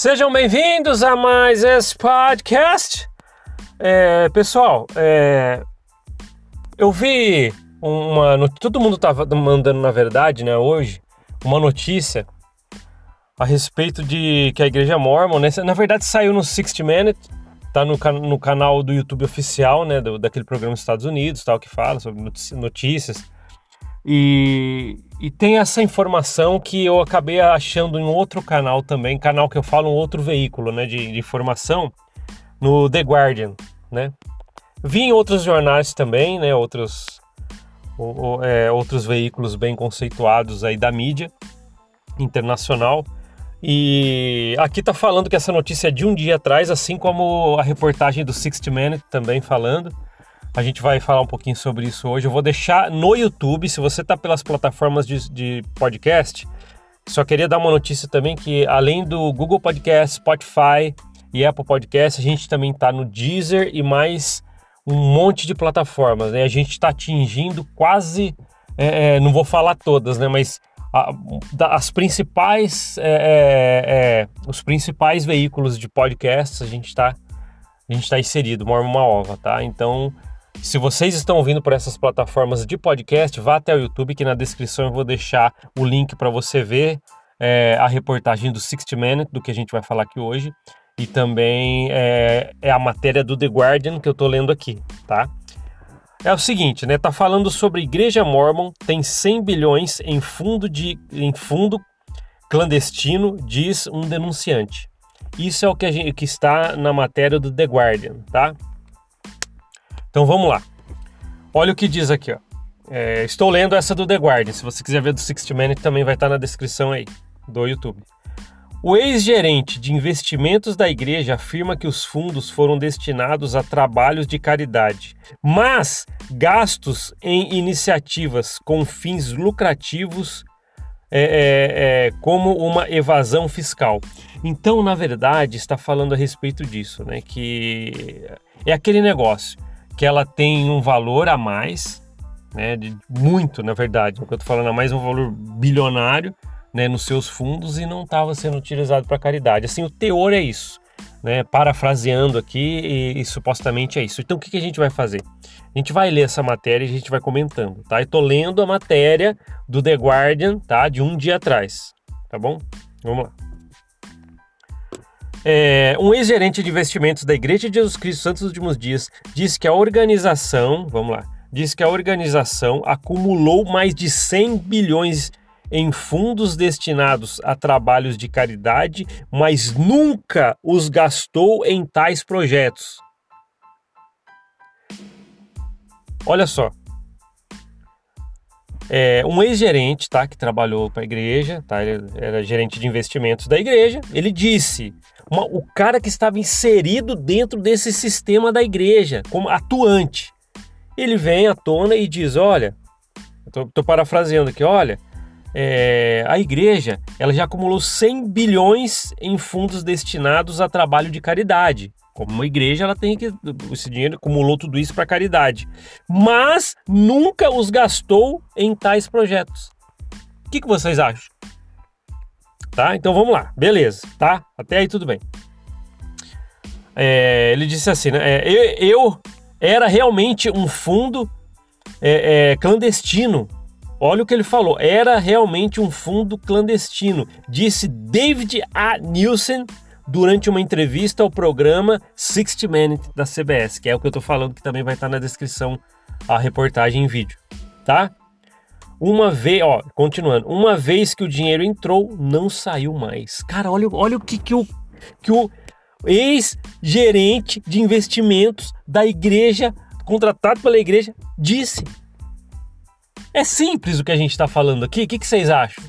Sejam bem-vindos a mais esse podcast. É, pessoal, é, eu vi uma. Todo mundo estava mandando, na verdade, né, hoje, uma notícia a respeito de que a igreja mormon, né, na verdade saiu no 60 Minutes, tá no, no canal do YouTube oficial, né, do, daquele programa dos Estados Unidos, tal, que fala sobre notícias. E, e tem essa informação que eu acabei achando em outro canal também, canal que eu falo um outro veículo né, de, de informação, no The Guardian, né? Vi em outros jornais também, né, outros, o, é, outros veículos bem conceituados aí da mídia internacional. E aqui tá falando que essa notícia é de um dia atrás, assim como a reportagem do 60 Minute também falando. A gente vai falar um pouquinho sobre isso hoje. Eu vou deixar no YouTube, se você está pelas plataformas de, de, podcast, só queria dar uma notícia também que além do Google Podcast, Spotify e Apple Podcast, a gente também está no Deezer e mais um monte de plataformas. Né? A gente está atingindo quase, é, é, não vou falar todas, né? Mas a, as principais, é, é, é, os principais veículos de podcasts a gente está a gente está inserido, uma uma ova, tá? Então se vocês estão ouvindo por essas plataformas de podcast, vá até o YouTube, que na descrição eu vou deixar o link para você ver é, a reportagem do 60 Minutes, do que a gente vai falar aqui hoje. E também é, é a matéria do The Guardian que eu estou lendo aqui, tá? É o seguinte, né? Tá falando sobre Igreja Mormon, tem 100 bilhões em fundo, de, em fundo clandestino, diz um denunciante. Isso é o que, gente, que está na matéria do The Guardian, tá? Então vamos lá. Olha o que diz aqui, ó. É, estou lendo essa do The Guardian. Se você quiser ver do 60 Minutes, também vai estar na descrição aí do YouTube. O ex-gerente de investimentos da igreja afirma que os fundos foram destinados a trabalhos de caridade, mas gastos em iniciativas com fins lucrativos, é, é, é, como uma evasão fiscal. Então, na verdade, está falando a respeito disso, né? Que é aquele negócio que ela tem um valor a mais, né, de muito, na verdade, o que eu estou falando a mais é um valor bilionário, né, nos seus fundos e não estava sendo utilizado para caridade. Assim, o teor é isso, né, parafraseando aqui e, e, supostamente é isso. Então, o que, que a gente vai fazer? A gente vai ler essa matéria e a gente vai comentando, tá? Tô lendo a matéria do The Guardian, tá? De um dia atrás, tá bom? Vamos lá. É, um ex-gerente de investimentos da Igreja de Jesus Cristo Santos dos Últimos Dias disse que a organização, vamos lá, disse que a organização acumulou mais de 100 bilhões em fundos destinados a trabalhos de caridade, mas nunca os gastou em tais projetos. Olha só. É, um ex-gerente, tá, que trabalhou para a igreja, tá, ele era gerente de investimentos da igreja, ele disse uma, o cara que estava inserido dentro desse sistema da igreja, como atuante. Ele vem à tona e diz: Olha, estou parafraseando aqui, olha, é, a igreja ela já acumulou 100 bilhões em fundos destinados a trabalho de caridade. Como uma igreja, ela tem que. Esse dinheiro acumulou tudo isso para caridade. Mas nunca os gastou em tais projetos. O que, que vocês acham? tá? Então vamos lá, beleza, tá? Até aí tudo bem. É, ele disse assim, né? É, eu, eu, era realmente um fundo é, é, clandestino. Olha o que ele falou, era realmente um fundo clandestino, disse David A. Nielsen durante uma entrevista ao programa 60 Minutes da CBS, que é o que eu tô falando, que também vai estar na descrição a reportagem em vídeo, tá? Uma vez, ó, continuando, uma vez que o dinheiro entrou, não saiu mais. Cara, olha, olha o que, que o, que o ex-gerente de investimentos da igreja, contratado pela igreja, disse. É simples o que a gente está falando aqui. O que, que vocês acham?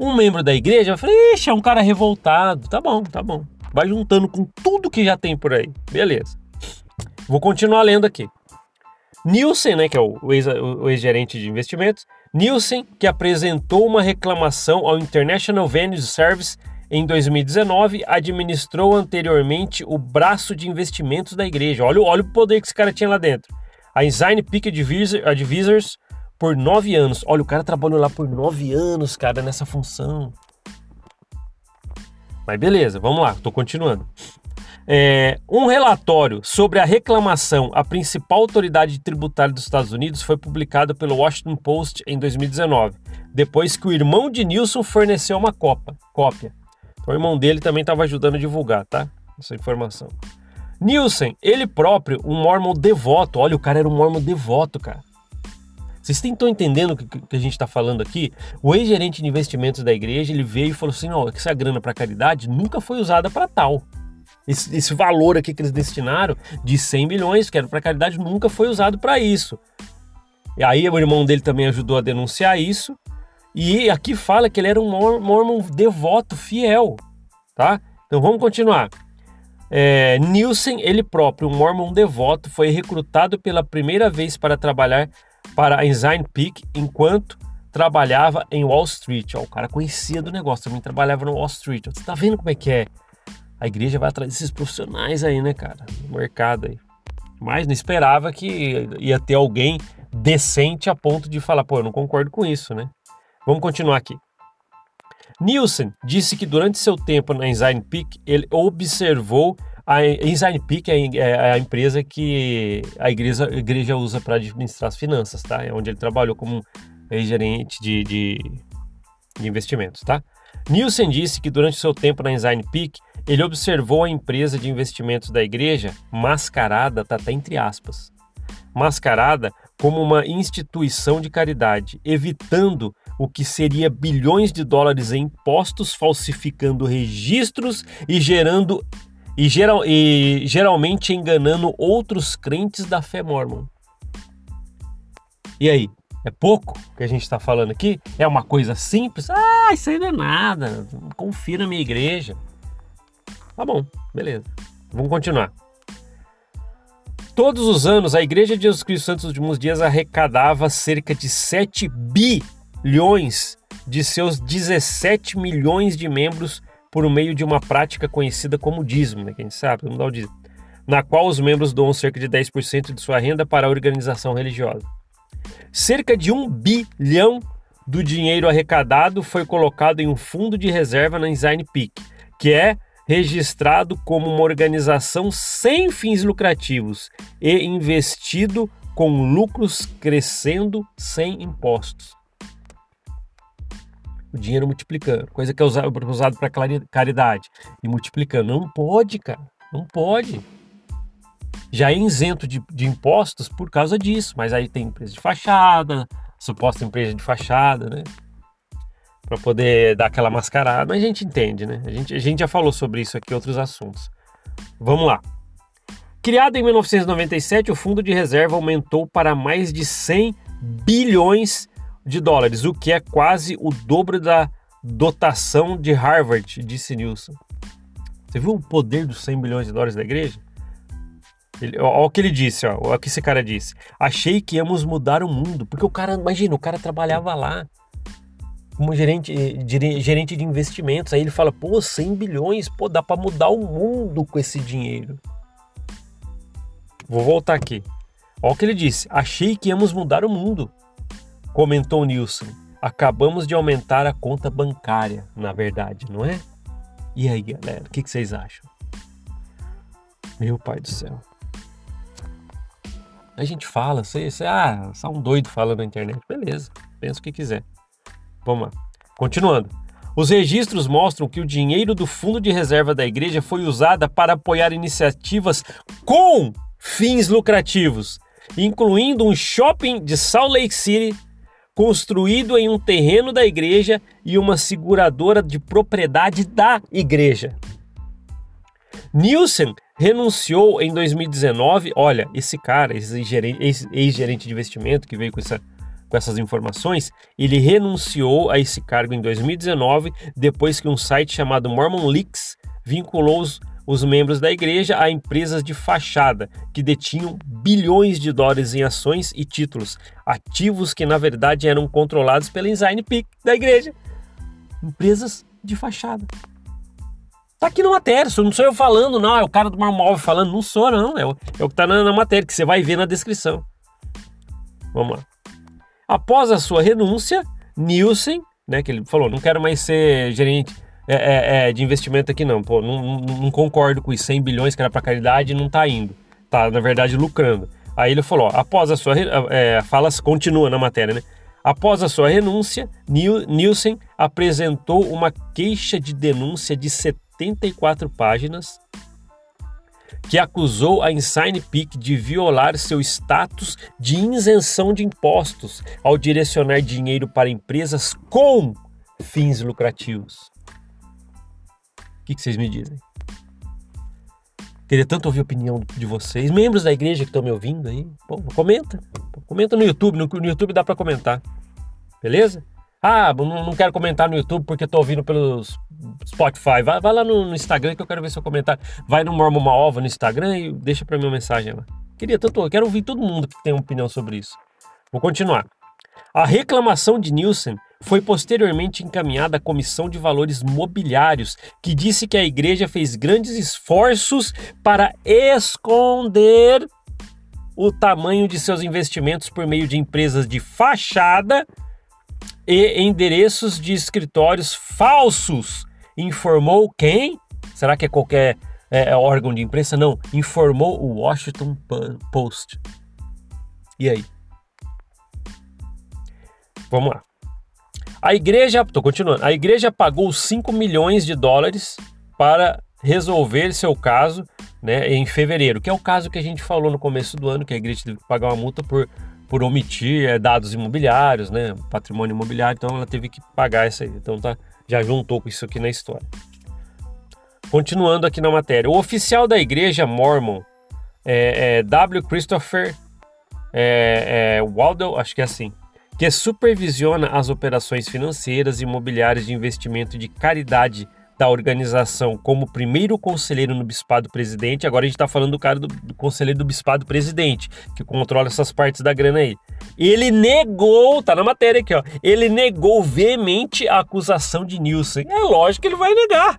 Um membro da igreja vai falar: Ixi, é um cara revoltado. Tá bom, tá bom. Vai juntando com tudo que já tem por aí. Beleza. Vou continuar lendo aqui. Nielsen, né, que é o ex-gerente de investimentos, Nielsen, que apresentou uma reclamação ao International Venues Service em 2019, administrou anteriormente o braço de investimentos da igreja. Olha, olha o poder que esse cara tinha lá dentro. A Design Peak Advisors por nove anos. Olha, o cara trabalhou lá por nove anos, cara, nessa função. Mas beleza, vamos lá, estou continuando. É, um relatório sobre a reclamação à principal autoridade tributária dos Estados Unidos foi publicado pelo Washington Post em 2019, depois que o irmão de Nilson forneceu uma copa, cópia. Então, o irmão dele também estava ajudando a divulgar, tá? Essa informação. Nielsen, ele próprio, um mormon devoto. Olha, o cara era um mormon devoto, cara. Vocês estão entendendo o que, que, a gente está falando aqui? O ex-gerente de investimentos da igreja, ele veio e falou assim, ó, essa grana para caridade nunca foi usada para tal. Esse, esse, valor aqui que eles destinaram de 100 milhões, que era para caridade, nunca foi usado para isso. E aí o irmão dele também ajudou a denunciar isso. E aqui fala que ele era um mormon devoto, fiel, tá? Então vamos continuar. É, Nielsen, ele próprio, um mormon devoto, foi recrutado pela primeira vez para trabalhar para a Ensign Peak enquanto trabalhava em Wall Street. Ó, o cara conhecia do negócio, também trabalhava no Wall Street. Você tá vendo como é que é? A igreja vai atrás desses profissionais aí, né, cara? No mercado aí. Mas não esperava que ia ter alguém decente a ponto de falar, pô, eu não concordo com isso, né? Vamos continuar aqui. Nielsen disse que durante seu tempo na Ensign Peak, ele observou a Ensign Peak é, é a empresa que a igreja, a igreja usa para administrar as finanças, tá? É onde ele trabalhou como gerente de, de, de investimentos, tá? Nielsen disse que durante seu tempo na Ensign Peak, ele observou a empresa de investimentos da igreja mascarada, tá até entre aspas, mascarada como uma instituição de caridade, evitando o que seria bilhões de dólares em impostos, falsificando registros e gerando e, geral, e geralmente enganando outros crentes da fé mormon. E aí? É pouco que a gente está falando aqui? É uma coisa simples? Ah, isso aí não é nada. Confia na minha igreja. Tá bom, beleza. Vamos continuar. Todos os anos, a Igreja de Jesus Cristo Santos dos Últimos Dias arrecadava cerca de 7 bilhões de seus 17 milhões de membros por meio de uma prática conhecida como dízimo, né? Sabe, vamos dar o dízimo, na qual os membros doam cerca de 10% de sua renda para a organização religiosa. Cerca de um bilhão do dinheiro arrecadado foi colocado em um fundo de reserva na Design Peak, que é registrado como uma organização sem fins lucrativos e investido com lucros crescendo sem impostos. O dinheiro multiplicando, coisa que é usado, para caridade e multiplicando. Não pode, cara, não pode. Já é isento de, de impostos por causa disso, mas aí tem empresa de fachada, suposta empresa de fachada, né? para poder dar aquela mascarada, mas a gente entende, né? A gente, a gente já falou sobre isso aqui, outros assuntos. Vamos lá. Criado em 1997, o fundo de reserva aumentou para mais de 100 bilhões de dólares, o que é quase o dobro da dotação de Harvard, disse Nilson. Você viu o poder dos 100 bilhões de dólares da igreja? Olha o que ele disse, ó, o que esse cara disse. Achei que íamos mudar o mundo, porque o cara, imagina, o cara trabalhava lá como gerente, gerente de investimentos. Aí ele fala, pô, 100 bilhões, pô, dá para mudar o mundo com esse dinheiro. Vou voltar aqui. Olha o que ele disse. Achei que íamos mudar o mundo, comentou Nilson. Acabamos de aumentar a conta bancária, na verdade, não é? E aí, galera, o que, que vocês acham? Meu pai do céu. A gente fala, você, você ah, só um doido falando na internet. Beleza, pensa o que quiser. Vamos lá. Continuando. Os registros mostram que o dinheiro do fundo de reserva da igreja foi usado para apoiar iniciativas com fins lucrativos, incluindo um shopping de Salt Lake City construído em um terreno da igreja e uma seguradora de propriedade da igreja. Nielsen renunciou em 2019. Olha, esse cara, esse ex-gerente de investimento que veio com essa com essas informações, ele renunciou a esse cargo em 2019, depois que um site chamado Mormon Leaks vinculou os, os membros da igreja a empresas de fachada que detinham bilhões de dólares em ações e títulos, ativos que na verdade eram controlados pela Design Peak da igreja. Empresas de fachada. Tá aqui na matéria, não sou eu falando, não, é o cara do Marmol falando, não sou não, é o, é o que tá na, na matéria, que você vai ver na descrição. Vamos lá. Após a sua renúncia, Nielsen, né, que ele falou, não quero mais ser gerente é, é, é, de investimento aqui não. Pô, não, não, concordo com os 100 bilhões que era para caridade não tá indo. Tá, na verdade, lucrando. Aí ele falou, ó, após a sua... É, fala, continua na matéria, né? Após a sua renúncia, Nielsen apresentou uma queixa de denúncia de 74 páginas que acusou a Insign Peak de violar seu status de isenção de impostos ao direcionar dinheiro para empresas com fins lucrativos. O que, vocês me dizem? Queria tanto ouvir a opinião de vocês, membros da igreja que estão me ouvindo aí. Pô, comenta. Comenta no YouTube, no, no YouTube dá para comentar. Beleza? Ah, não, quero comentar no YouTube porque estou ouvindo pelos Spotify. Vai, vai lá no, no, Instagram que eu quero ver seu comentário. Vai no Mormon Maova no Instagram e deixa para mim uma mensagem lá. Queria tanto, quero ouvir todo mundo que tem uma opinião sobre isso. Vou continuar. A reclamação de Nielsen foi posteriormente encaminhada à Comissão de Valores Mobiliários, que disse que a igreja fez grandes esforços para esconder o tamanho de seus investimentos por meio de empresas de fachada e endereços de escritórios falsos. Informou quem? Será que é qualquer é, é, órgão de imprensa? Não. Informou o Washington Post. E aí? Vamos lá. A igreja, estou continuando, a igreja pagou 5 milhões de dólares para resolver seu caso né, em fevereiro, que é o caso que a gente falou no começo do ano, que a igreja teve que pagar uma multa por por omitir é, dados imobiliários, né, patrimônio imobiliário, então ela teve que pagar isso aí. Então tá, já juntou com isso aqui na história. Continuando aqui na matéria, o oficial da igreja Mormon, é, é W. Christopher é, Waldel, acho que é assim, que supervisiona as operações financeiras e imobiliárias de investimento de caridade da organização como primeiro conselheiro no bispado presidente. Agora a gente está falando do cara do, do, conselheiro do bispado presidente, que controla essas partes da grana aí. Ele negou, tá na matéria aqui, ó. Ele negou veemente a acusação de Nielsen. É lógico que ele vai negar.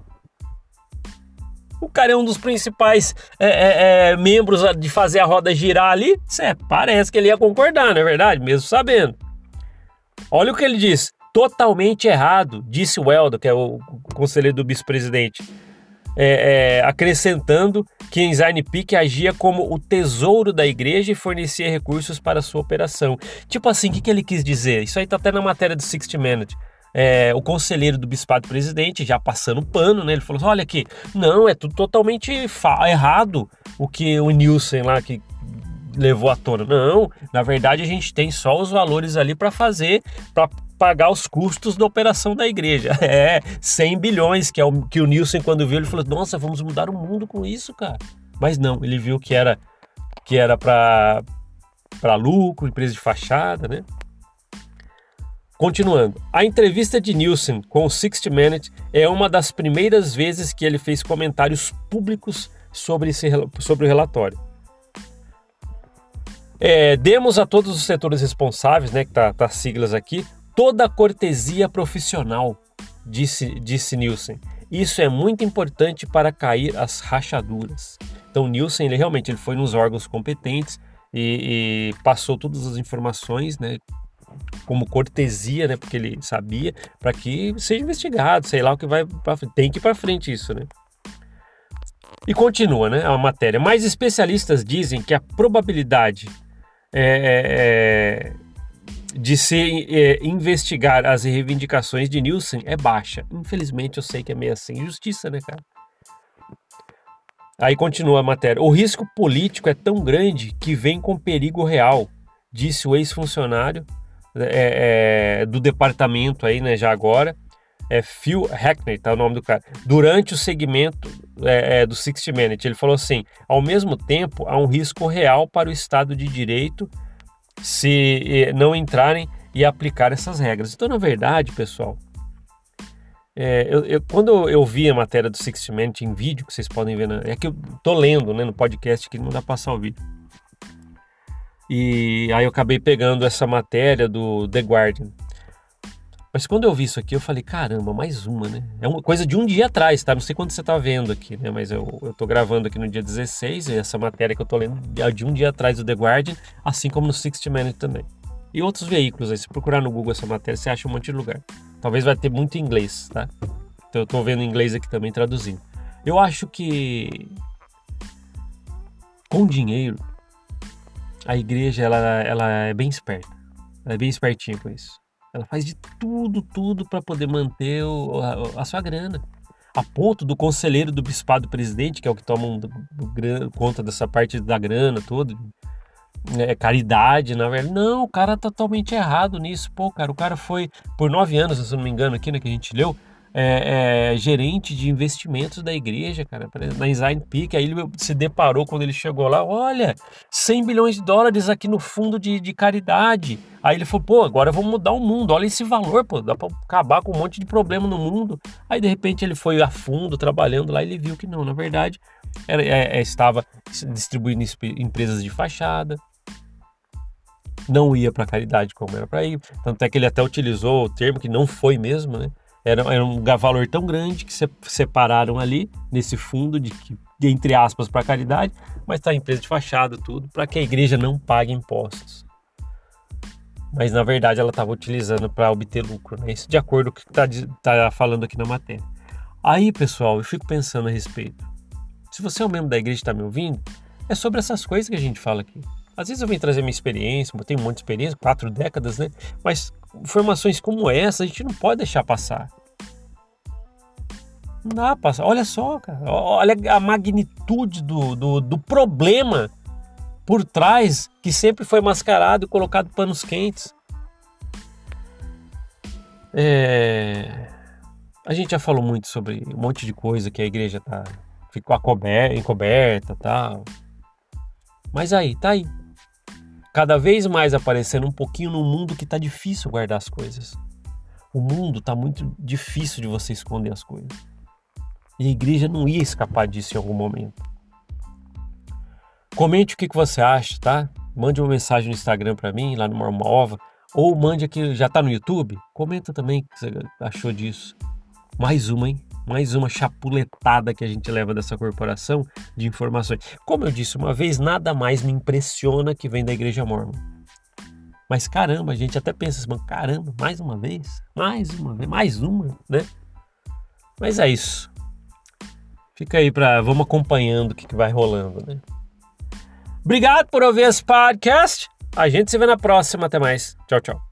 O cara é um dos principais é, é, é, membros de fazer a roda girar ali. Cê, parece que ele ia concordar, não é verdade? Mesmo sabendo. Olha o que ele diz totalmente errado, disse o Eldo, que é o conselheiro do vice-presidente, é, é, acrescentando que Ensign Peak agia como o tesouro da igreja e fornecia recursos para sua operação. Tipo assim, o que, que ele quis dizer? Isso aí tá até na matéria do 60 Minutes. É, o conselheiro do bispado presidente, já passando pano, né? Ele falou assim, olha aqui, não, é tudo totalmente errado o que o Nielsen lá, que levou à tona. Não, na verdade a gente tem só os valores ali para fazer, para pagar os custos da operação da igreja. É, 100 bilhões, que é o que o Nielsen quando viu, ele falou: "Nossa, vamos mudar o mundo com isso, cara". Mas não, ele viu que era que era para para lucro, empresa de fachada, né? Continuando, a entrevista de Nielsen com o 60 Minutes é uma das primeiras vezes que ele fez comentários públicos sobre, esse, sobre o relatório. É, demos a todos os setores responsáveis, né, que tá, tá siglas aqui, toda a cortesia profissional, disse, disse Nielsen. Isso é muito importante para cair as rachaduras. Então, Nielsen, ele realmente ele foi nos órgãos competentes e, e passou todas as informações, né, como cortesia, né, porque ele sabia, para que seja investigado, sei lá o que vai para tem que ir para frente isso, né? E continua, né, a matéria. Mais especialistas dizem que a probabilidade é, é, é de se é, investigar as reivindicações de Nielsen é baixa. Infelizmente, eu sei que é meio assim. Injustiça, né, cara? Aí continua a matéria. O risco político é tão grande que vem com perigo real, disse o ex-funcionário é, é, do departamento aí, né, já agora, é Phil Hackney, tá o nome do cara. Durante o segmento é, é, do 60 Minutes, ele falou assim: ao mesmo tempo, há um risco real para o Estado de Direito se não entrarem e aplicar essas regras. Então, na verdade, pessoal, é, eu, eu, quando eu vi a matéria do Six Minutes em vídeo, que vocês podem ver, é que eu tô lendo né, no podcast que não dá pra passar o vídeo. E aí eu acabei pegando essa matéria do The Guardian. Mas quando eu vi isso aqui, eu falei, caramba, mais uma, né? É uma coisa de um dia atrás, tá? Não sei quando você tá vendo aqui, né? Mas eu, eu tô gravando aqui no dia 16, e essa matéria que eu tô lendo é de um dia atrás do The Guardian, assim como no 60 Minutes também. E outros veículos aí, se procurar no Google essa matéria, você acha um monte de lugar. Talvez vai ter muito inglês, tá? Eu tô vendo inglês aqui também traduzindo. Eu acho que com dinheiro a igreja ela, ela é bem esperta. Ela é bem espertinha com isso. Ela faz de tudo, tudo para poder manter o, a, a, sua grana. A ponto do conselheiro do bispado presidente, que é o que toma um, conta dessa parte da grana toda, é, caridade, na verdade. Não, o cara tá totalmente errado nisso. Pô, cara, o cara foi por nove anos, se eu não me engano, aqui, né, que a gente leu, é, é, gerente de investimentos da igreja, cara, na Design Peak. Aí ele se deparou quando ele chegou lá: olha, 100 bilhões de dólares aqui no fundo de, de caridade. Aí ele falou: pô, agora eu vou mudar o mundo, olha esse valor, pô, dá para acabar com um monte de problema no mundo. Aí de repente ele foi a fundo trabalhando lá e ele viu que não, na verdade, era, é, é estava distribuindo empresas de fachada, não ia para caridade como era para ir. Tanto é que ele até utilizou o termo que não foi mesmo, né? Era, era um valor tão grande que se separaram ali nesse fundo de, de entre aspas para caridade, mas está empresa de fachada tudo para que a igreja não pague impostos. Mas na verdade ela estava utilizando para obter lucro, né? Isso de acordo com o que está tá falando aqui na matéria. Aí, pessoal, eu fico pensando a respeito. Se você é um membro da igreja e está me ouvindo, é sobre essas coisas que a gente fala aqui. Às vezes eu venho trazer minha experiência, eu tenho um monte de experiência, quatro décadas, né? Mas informações como essa a gente não pode deixar passar. Não dá pra passar. Olha só, cara. Olha a magnitude do, do, do problema por trás que sempre foi mascarado e colocado panos quentes. É... A gente já falou muito sobre um monte de coisa que a igreja tá ficou encoberta, tal. Mas aí, tá aí cada vez mais aparecendo um pouquinho no mundo que está difícil guardar as coisas. O mundo está muito difícil de você esconder as coisas. E a igreja não ia escapar disso em algum momento. Comente o que, que você acha, tá? Mande uma mensagem no Instagram para mim, lá no Marmova, ou mande aqui, já está no YouTube? Comenta também o que você achou disso. Mais uma, hein? Mais uma chapuletada que a gente leva dessa corporação de informações. Como eu disse uma vez, nada mais me impressiona que vem da igreja mormon. Mas caramba, a gente até pensa assim, caramba, mais uma vez, mais uma vez, mais uma, né? Mas é isso. Fica aí para vamos acompanhando o que, que vai rolando, né? Obrigado por ouvir esse podcast. A gente se vê na próxima. Até mais. Tchau, tchau.